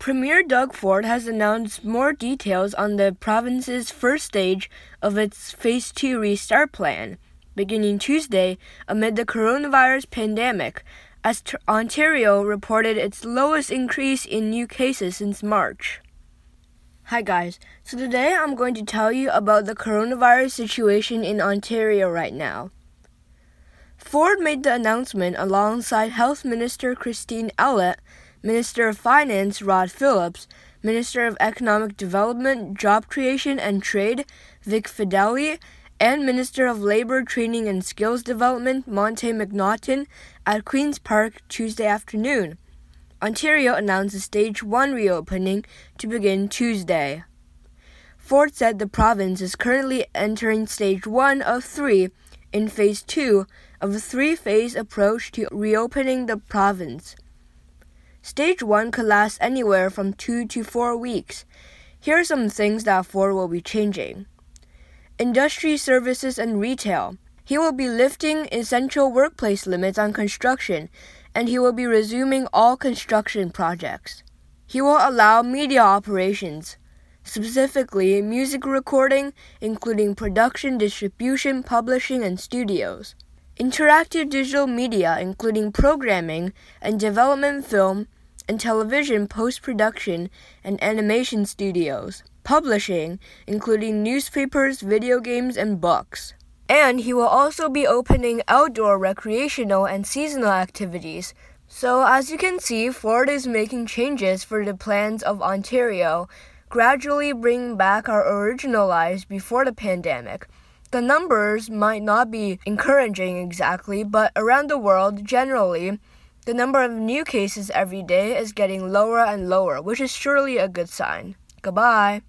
Premier Doug Ford has announced more details on the province's first stage of its Phase 2 restart plan, beginning Tuesday amid the coronavirus pandemic, as t- Ontario reported its lowest increase in new cases since March. Hi guys, so today I'm going to tell you about the coronavirus situation in Ontario right now. Ford made the announcement alongside Health Minister Christine Elliott Minister of Finance Rod Phillips, Minister of Economic Development, Job Creation and Trade Vic Fedeli, and Minister of Labor, Training and Skills Development Monte McNaughton at Queen's Park Tuesday afternoon. Ontario announced a Stage 1 reopening to begin Tuesday. Ford said the province is currently entering Stage 1 of 3 in Phase 2 of a three phase approach to reopening the province. Stage 1 could last anywhere from 2 to 4 weeks. Here are some things that Ford will be changing Industry, services, and retail. He will be lifting essential workplace limits on construction, and he will be resuming all construction projects. He will allow media operations, specifically music recording, including production, distribution, publishing, and studios. Interactive digital media, including programming and development film and television post production and animation studios. Publishing, including newspapers, video games, and books. And he will also be opening outdoor recreational and seasonal activities. So, as you can see, Ford is making changes for the plans of Ontario, gradually bringing back our original lives before the pandemic. The numbers might not be encouraging exactly, but around the world, generally, the number of new cases every day is getting lower and lower, which is surely a good sign. Goodbye.